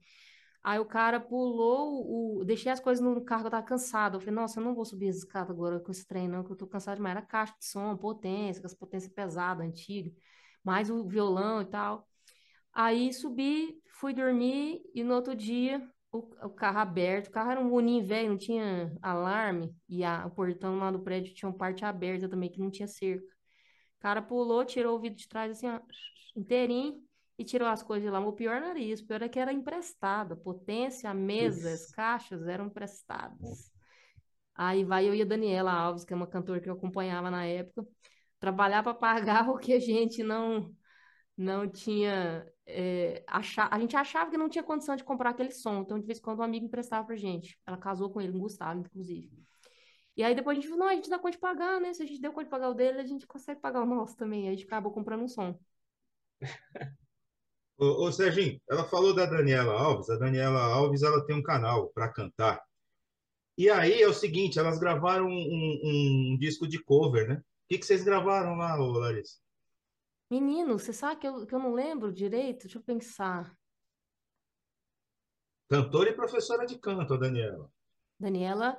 Aí o cara pulou, o... deixei as coisas no carro, eu tava cansado. Eu falei, nossa, eu não vou subir essa escada agora com esse trem, não, que eu tô cansado demais. Era caixa de som, potência, com as potências pesadas, antiga, mais o violão e tal. Aí subi, fui dormir e no outro dia o, o carro aberto, o carro era um boninho velho, não tinha alarme, e a, o portão lá do prédio tinha uma parte aberta também, que não tinha cerca. O cara pulou, tirou o vidro de trás assim, ó, inteirinho, e tirou as coisas de lá. O pior não era isso, o pior é que era emprestado. A potência, a mesa, as caixas eram emprestadas. Aí vai eu e a Daniela Alves, que é uma cantora que eu acompanhava na época, trabalhar para pagar o que a gente não não tinha é, achar, a gente achava que não tinha condição de comprar aquele som, então de vez em quando um amigo emprestava pra gente. Ela casou com ele, um Gustavo, inclusive. E aí depois a gente falou, não, a gente dá conta de pagar, né? Se a gente deu conta de pagar o dele, a gente consegue pagar o nosso também. Aí a gente acabou comprando um som. Ô, ô Serginho, ela falou da Daniela Alves. A Daniela Alves ela tem um canal para cantar. E aí é o seguinte, elas gravaram um, um, um disco de cover, né? O que, que vocês gravaram lá, ô, Larissa? Menino, você sabe que eu, que eu não lembro direito? Deixa eu pensar. Cantora e professora de canto, a Daniela. Daniela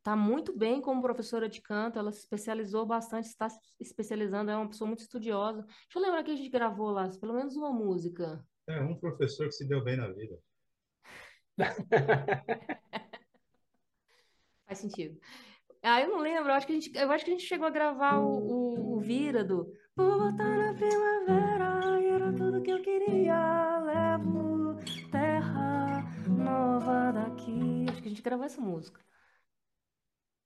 está muito bem como professora de canto, ela se especializou bastante, está se especializando, é uma pessoa muito estudiosa. Deixa eu lembrar que a gente gravou lá, pelo menos uma música. É, um professor que se deu bem na vida. Faz sentido. Ah, eu não lembro, eu acho que a gente, eu acho que a gente chegou a gravar o, o, o Vira do Vou voltar na primavera, era tudo que eu queria, levo terra nova daqui. Acho que a gente gravou essa música.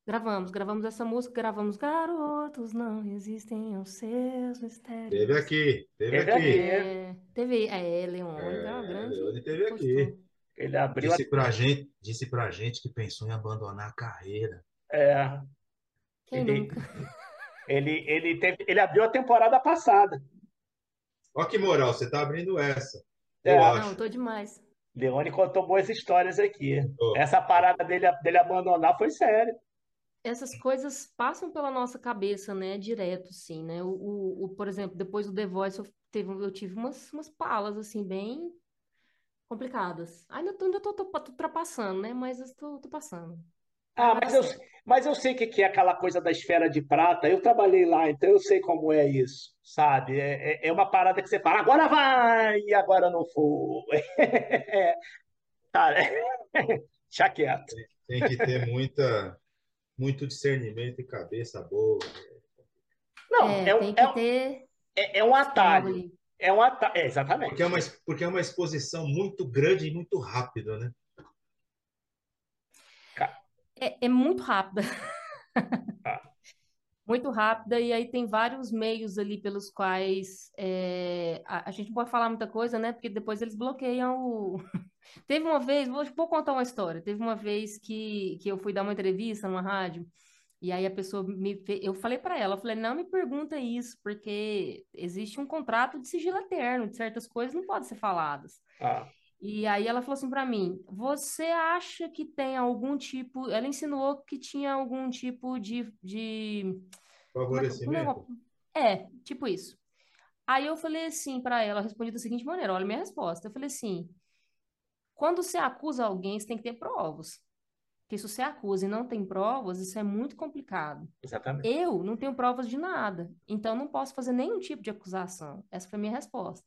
Gravamos, gravamos essa música, gravamos Garotos Não Resistem aos Seus Mistérios. Teve aqui, teve, teve aqui. É, teve, é, Leon, é, é uma grande. Leone teve aqui. Ele abriu disse a... pra gente, disse pra gente que pensou em abandonar a carreira. É. Quem ele, nunca? Ele, ele, teve, ele abriu a temporada passada. Olha que moral, você tá abrindo essa. É. Eu acho. Não, tô demais. Leone contou boas histórias aqui. Oh. Essa parada dele, dele abandonar foi sério essas coisas passam pela nossa cabeça, né, direto, sim, né? O, o, o, por exemplo, depois do The Voice eu, teve, eu tive umas, umas palas, assim, bem complicadas. Ainda tô, ainda tô, tô, tô ultrapassando, né? Mas eu tô, tô passando. Ah, mas eu, mas eu sei que é aquela coisa da esfera de prata. Eu trabalhei lá, então eu sei como é isso, sabe? É, é, é uma parada que você fala, agora vai, e agora não foi. Cara, deixa quieto. Tem que ter muita muito discernimento e cabeça boa. Não, é, é, tem que é, ter... é, é um atalho. É um atalho, é, exatamente. Porque é, uma, porque é uma exposição muito grande e muito rápida, né? É, é muito rápida. Ah. muito rápida, e aí tem vários meios ali pelos quais é, a, a, gente pode falar muita coisa, né? Porque depois eles bloqueiam o, Teve uma vez, vou, vou contar uma história. Teve uma vez que, que eu fui dar uma entrevista numa rádio, e aí a pessoa me. Eu falei para ela, eu falei, não me pergunta isso, porque existe um contrato de sigilo eterno, de certas coisas não podem ser faladas. Ah. E aí ela falou assim para mim: Você acha que tem algum tipo. Ela insinuou que tinha algum tipo de. de... É Favorecimento? É, tipo isso. Aí eu falei assim para ela, respondi da seguinte maneira: olha minha resposta. Eu falei assim: quando você acusa alguém, você tem que ter provas. Porque se você acusa e não tem provas, isso é muito complicado. Exatamente. Eu não tenho provas de nada, então não posso fazer nenhum tipo de acusação. Essa foi a minha resposta.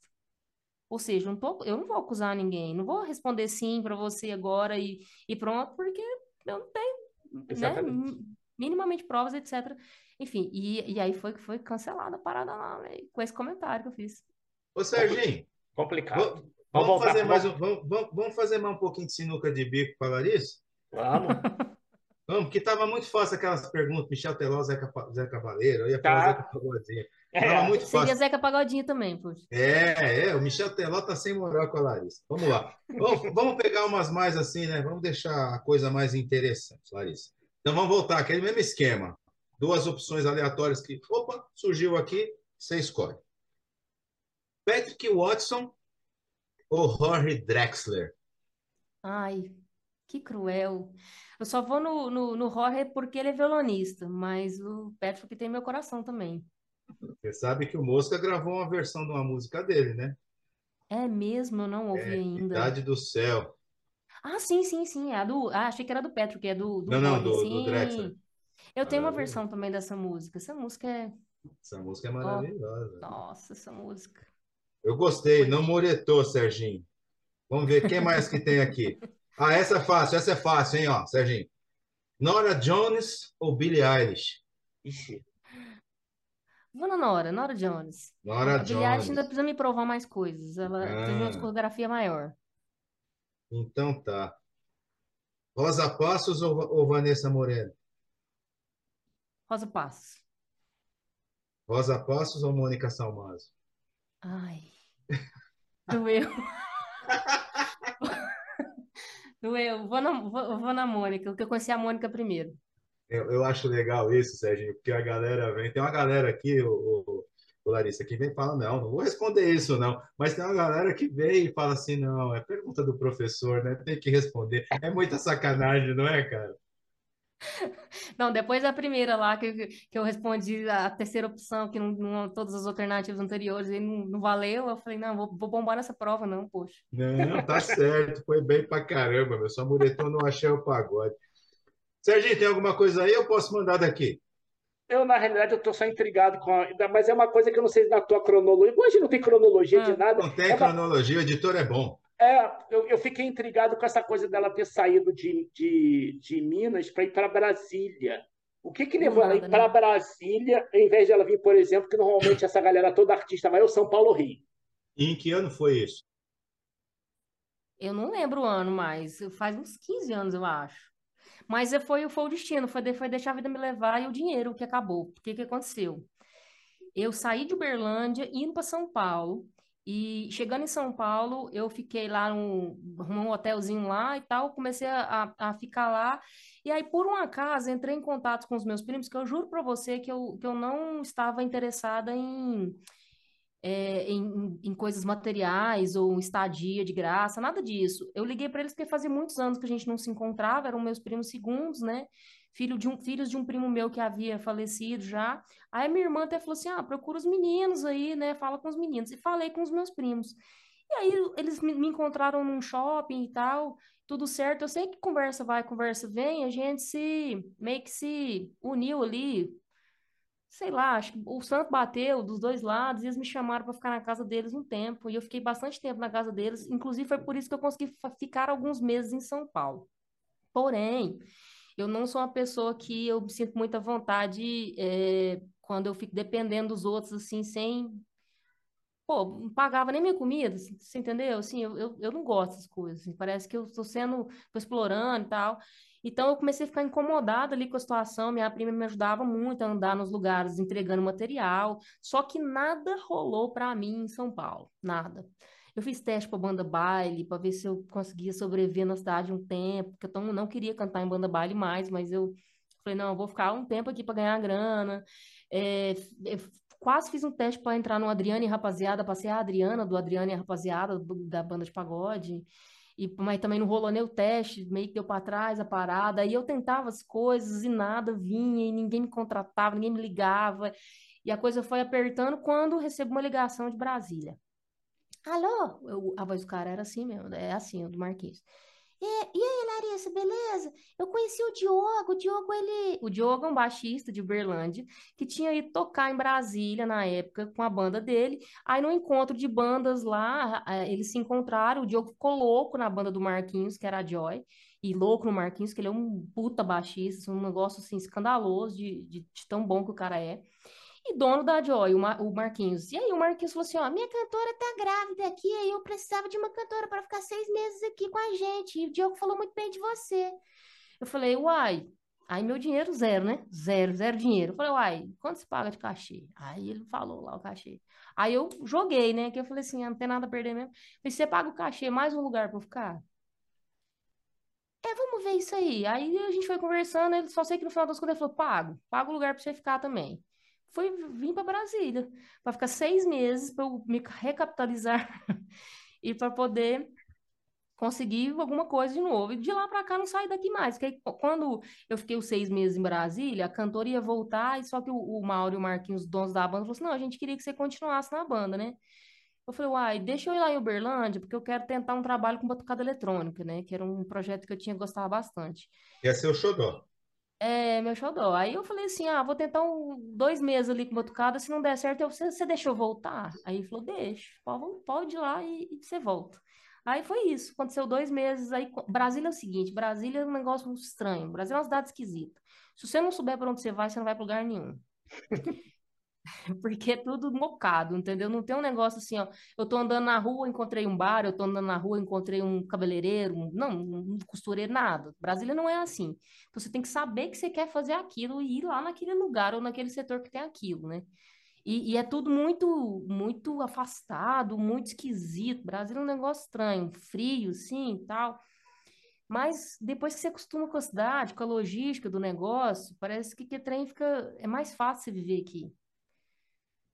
Ou seja, não tô, eu não vou acusar ninguém, não vou responder sim para você agora e, e pronto, porque eu não tenho né, minimamente provas, etc. Enfim, e, e aí foi que foi cancelada a parada lá, né, com esse comentário que eu fiz. Ô, Serginho. Complicado. Vamos, vamos fazer mais um, vamos, vamos, vamos fazer mais um pouquinho de sinuca de bico para Larissa? Vamos. Vamos, porque estava muito fácil aquelas perguntas, Michel Teló, Zeca, Zé Cavaleiro, eu ia falar tá. Zeca Pagodinho. É. muito fácil. Seria Zeca Pagodinho também, poxa. É, é, o Michel Teló tá sem moral com a Larissa. Vamos lá. Vamos, vamos pegar umas mais assim, né? Vamos deixar a coisa mais interessante, Larissa. Então vamos voltar, aquele mesmo esquema. Duas opções aleatórias que, opa, surgiu aqui, você escolhe. Patrick Watson ou Jorge Drexler? Ai, que cruel. Eu só vou no, no, no Jorge porque ele é violonista, mas o Patrick tem meu coração também. Você sabe que o Mosca gravou uma versão de uma música dele, né? É mesmo, eu não ouvi é, ainda. Idade do Céu. Ah, sim, sim, sim. É a do... Ah, achei que era do Petro, que é do, do Não, não, do, do Drexler. Eu tenho uma versão também dessa música. Essa música é. Essa música é maravilhosa. Nossa, essa música. Eu gostei, não moretou, Serginho. Vamos ver quem mais que tem aqui. Ah, essa é fácil, essa é fácil, hein, ó, Serginho. Nora Jones ou Billie Eilish? Ixi. Vou na Nora, Nora Jones. Nora a Jones. Eilish ainda precisa me provar mais coisas. Ela ah. tem uma discografia maior. Então tá. Rosa Passos ou, ou Vanessa Moreno? Rosa Passos. Rosa Passos ou Mônica Salmazo? Ai. Doeu. Doeu. Vou na, vou, vou na Mônica, porque eu conheci a Mônica primeiro. Eu, eu acho legal isso, Sérgio, porque a galera vem. Tem uma galera aqui, o, o, o Larissa, que vem e fala: não, não vou responder isso, não. Mas tem uma galera que vem e fala assim: não, é pergunta do professor, né? Tem que responder. É muita sacanagem, não é, cara? Não, depois da primeira lá que, que eu respondi a terceira opção, que não, não todas as alternativas anteriores e não, não valeu, eu falei, não, vou, vou bombar nessa prova, não, poxa. Não, tá certo, foi bem pra caramba, meu. Só muretou não achei o pagode. Serginho, tem alguma coisa aí? Eu posso mandar daqui. Eu, na realidade, eu tô só intrigado com a... Mas é uma coisa que eu não sei na tua cronologia. Hoje não tem cronologia ah, de nada. Não tem é cronologia, uma... o editor é bom. É, eu, eu, fiquei intrigado com essa coisa dela ter saído de, de, de Minas para ir para Brasília. O que, que levou ela a ir para né? Brasília, em vez de ela vir, por exemplo, que normalmente essa galera toda artista vai ao São Paulo Rio? E em que ano foi isso? Eu não lembro o ano mais. Faz uns 15 anos, eu acho. Mas foi, foi o destino, foi, foi deixar a vida me levar e o dinheiro que acabou. O que, que aconteceu? Eu saí de Uberlândia, indo para São Paulo, e chegando em São Paulo, eu fiquei lá num, num hotelzinho lá e tal, comecei a, a, ficar lá. E aí, por um acaso, entrei em contato com os meus primos, que eu juro para você que eu, que eu não estava interessada em, é, em, em, coisas materiais ou estadia de graça, nada disso. Eu liguei para eles porque fazia muitos anos que a gente não se encontrava, eram meus primos segundos, né? filho de um, filhos de um primo meu que havia falecido já. Aí minha irmã até falou assim: ah, procura os meninos aí, né? Fala com os meninos. E falei com os meus primos. E aí eles me, me encontraram num shopping e tal, tudo certo. Eu sei que conversa vai, conversa vem, a gente se meio que se uniu ali. Sei lá, acho que o santo bateu dos dois lados e eles me chamaram para ficar na casa deles um tempo. E eu fiquei bastante tempo na casa deles. Inclusive, foi por isso que eu consegui ficar alguns meses em São Paulo. Porém, eu não sou uma pessoa que eu me sinto muita vontade é, quando eu fico dependendo dos outros, assim, sem. Pô, não pagava nem minha comida, você entendeu? Assim, eu, eu, eu não gosto dessas coisas. Assim, parece que eu estou sendo, tô explorando e tal. Então, eu comecei a ficar incomodada ali com a situação. Minha prima me ajudava muito a andar nos lugares entregando material. Só que nada rolou para mim em São Paulo. Nada. Eu fiz teste para banda baile, para ver se eu conseguia sobreviver na cidade um tempo, porque eu não queria cantar em banda baile mais, mas eu falei, não, eu vou ficar um tempo aqui para ganhar grana. É, quase fiz um teste para entrar no Adriane e Rapaziada, passei a Adriana do Adriane e Rapaziada, da banda de pagode. E, mas também não rolou nem o teste, meio que deu para trás a parada. Aí eu tentava as coisas e nada vinha, e ninguém me contratava, ninguém me ligava. E a coisa foi apertando quando recebo uma ligação de Brasília. Alô? Eu, a voz do cara era assim mesmo, é assim, o do Marquinhos. E, e aí, Larissa, beleza? Eu conheci o Diogo, o Diogo, ele... O Diogo é um baixista de Uberlândia, que tinha ido tocar em Brasília na época com a banda dele. Aí, no encontro de bandas lá, eles se encontraram, o Diogo ficou louco na banda do Marquinhos, que era a Joy, e louco no Marquinhos, que ele é um puta baixista, um negócio, assim, escandaloso de, de, de tão bom que o cara é. E dono da Joy, o, Mar o Marquinhos. E aí o Marquinhos falou assim, ó, minha cantora tá grávida aqui, aí eu precisava de uma cantora para ficar seis meses aqui com a gente. E o Diogo falou muito bem de você. Eu falei, uai, aí meu dinheiro zero, né? Zero, zero dinheiro. Eu falei, uai, quanto se paga de cachê? Aí ele falou lá o cachê. Aí eu joguei, né? Que eu falei assim, ah, não tem nada a perder mesmo. falei, você paga o cachê, mais um lugar para ficar? É, vamos ver isso aí. Aí a gente foi conversando, ele só sei que no final das contas ele falou, pago, pago o lugar para você ficar também foi vir para Brasília, para ficar seis meses para eu me recapitalizar e para poder conseguir alguma coisa de novo. E de lá para cá não saí daqui mais. Porque quando eu fiquei os seis meses em Brasília, a cantora ia voltar, e só que o, o Mauro e o Marquinhos, os donos da banda, falaram assim: não, a gente queria que você continuasse na banda, né? Eu falei, uai, deixa eu ir lá em Uberlândia, porque eu quero tentar um trabalho com batucada eletrônica, né? Que era um projeto que eu tinha gostado bastante. Ia ser o xodó. É, meu xodó. Aí eu falei assim, ah, vou tentar um, dois meses ali com batucada, se não der certo, eu, você, você deixa eu voltar? Aí ele falou, deixa, pode, pode ir lá e, e você volta. Aí foi isso, aconteceu dois meses, aí Brasília é o seguinte, Brasília é um negócio estranho, Brasília é uma cidade esquisita. Se você não souber para onde você vai, você não vai para lugar nenhum. Porque é tudo mocado, entendeu? Não tem um negócio assim, ó. Eu tô andando na rua, encontrei um bar, eu tô andando na rua, encontrei um cabeleireiro, um, não, um costureiro, nada. Brasília não é assim. Então você tem que saber que você quer fazer aquilo e ir lá naquele lugar ou naquele setor que tem aquilo, né? E, e é tudo muito, muito afastado, muito esquisito. Brasília é um negócio estranho, frio, sim, tal. Mas depois que você acostuma com a cidade, com a logística do negócio, parece que que trem fica é mais fácil você viver aqui.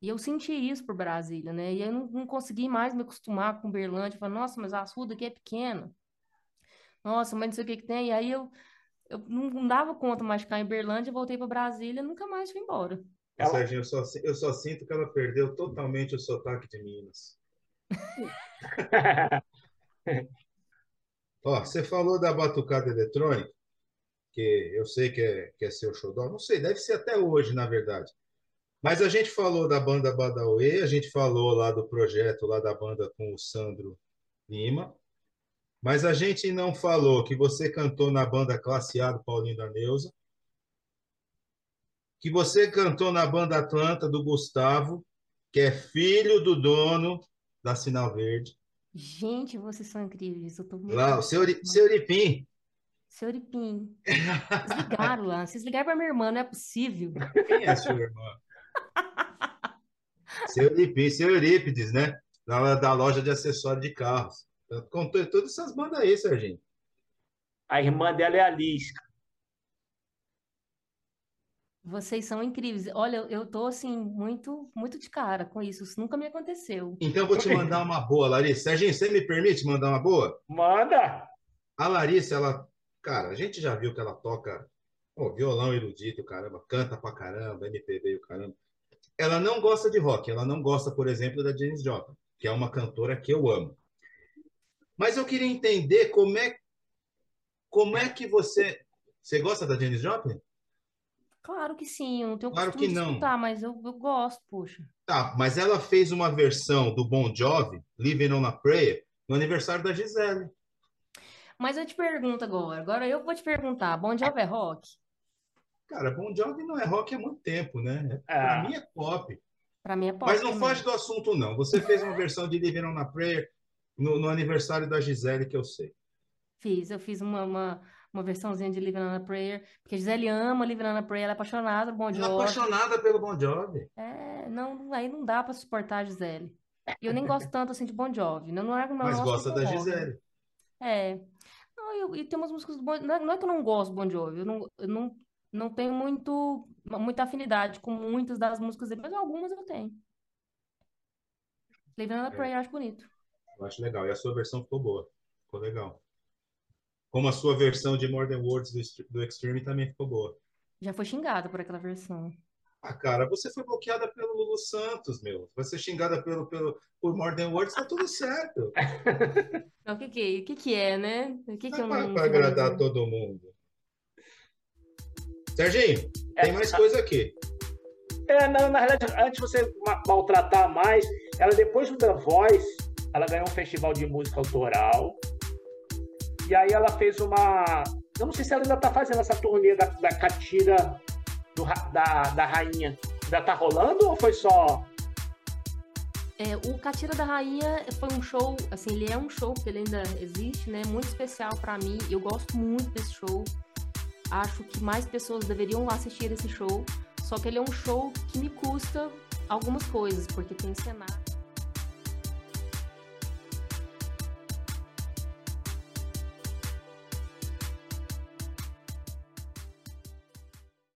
E eu senti isso por Brasília, né? E eu não, não consegui mais me acostumar com Berlândia. Falei, nossa, mas a rua daqui é pequena. Nossa, mas não sei o que que tem. E aí eu, eu não dava conta mais de ficar em Berlândia, voltei para Brasília nunca mais fui embora. Ela... Serginho, eu só, eu só sinto que ela perdeu totalmente o sotaque de Minas. Ó, você falou da batucada eletrônica, que eu sei que é, que é seu xodó. Não sei, deve ser até hoje, na verdade. Mas a gente falou da banda Badawi, a gente falou lá do projeto lá da banda com o Sandro Lima, mas a gente não falou que você cantou na banda Classe A do Paulinho da Neuza, que você cantou na banda Atlanta do Gustavo, que é filho do dono da Sinal Verde. Gente, vocês são incríveis. Eu tô muito lá, o seu, seu Uripim. Seu Uripim. Vocês ligaram lá. Vocês ligaram para minha irmã, não é possível. Quem é sua irmã? Seu Eurípides, seu Eurípides, né? Da, da loja de acessórios de carros. Contou todas essas bandas aí, Serginho. A irmã dela é a Lisca. Vocês são incríveis. Olha, eu tô assim, muito, muito de cara com isso. Isso nunca me aconteceu. Então eu vou te mandar uma boa, Larissa. Serginho, você me permite mandar uma boa? Manda! A Larissa, ela, cara, a gente já viu que ela toca oh, violão erudito, caramba, canta pra caramba, MPB, o caramba ela não gosta de rock, ela não gosta, por exemplo, da Janis Joplin, que é uma cantora que eu amo. Mas eu queria entender como é como é que você você gosta da Janis Joplin? Claro que sim, eu não tenho claro que não. escutar, mas eu, eu gosto, poxa. Tá, mas ela fez uma versão do Bon Jovi, Living on a Prayer, no aniversário da Gisele. Mas eu te pergunto agora, agora eu vou te perguntar, Bon Jovi é rock? Cara, Bon Jovi não é rock há muito tempo, né? É. Pra mim é pop. Pra mim é pop. Mas não também. foge do assunto, não. Você fez uma versão de Living on a Prayer no, no, aniversário da Gisele, que eu sei. Fiz, eu fiz uma, uma, uma versãozinha de Living on a Prayer, porque a Gisele ama Living on a Prayer, ela é apaixonada pelo Bon Jovi. Ela é apaixonada pelo Bon Jovi. É, não, aí não dá pra suportar a Gisele. E eu nem gosto tanto assim de Bon Jovi. Não, não é, não Mas gosta da Gisele. É. Não, eu, e tem umas músicas do Bon Jovi. Não, é, não é que eu não gosto do Bon Jovi, eu não, eu não não tenho muito, muita afinidade com muitas das músicas dele, mas algumas eu tenho. Living on a Prayer, eu acho bonito. Eu acho legal. E a sua versão ficou boa. Ficou legal. Como a sua versão de More Than Words do, do Extreme também ficou boa. Já foi xingada por aquela versão. Ah, cara, você foi bloqueada pelo Lulu Santos, meu. Você xingada pelo, pelo, por More Than Words, tá tudo certo. o que que, que que é, né? O que que é não... Pra agradar todo mundo. Serginho, tem mais coisa aqui. É, na, na realidade, antes de você maltratar mais, ela depois do The Voice, ela ganhou um festival de música autoral. E aí ela fez uma. Eu não sei se ela ainda está fazendo essa turnê da, da catira do, da, da rainha. Já tá rolando ou foi só é, o Catira da Rainha foi um show, assim, ele é um show que ele ainda existe, né? Muito especial para mim. Eu gosto muito desse show. Acho que mais pessoas deveriam assistir esse show. Só que ele é um show que me custa algumas coisas, porque tem cenário.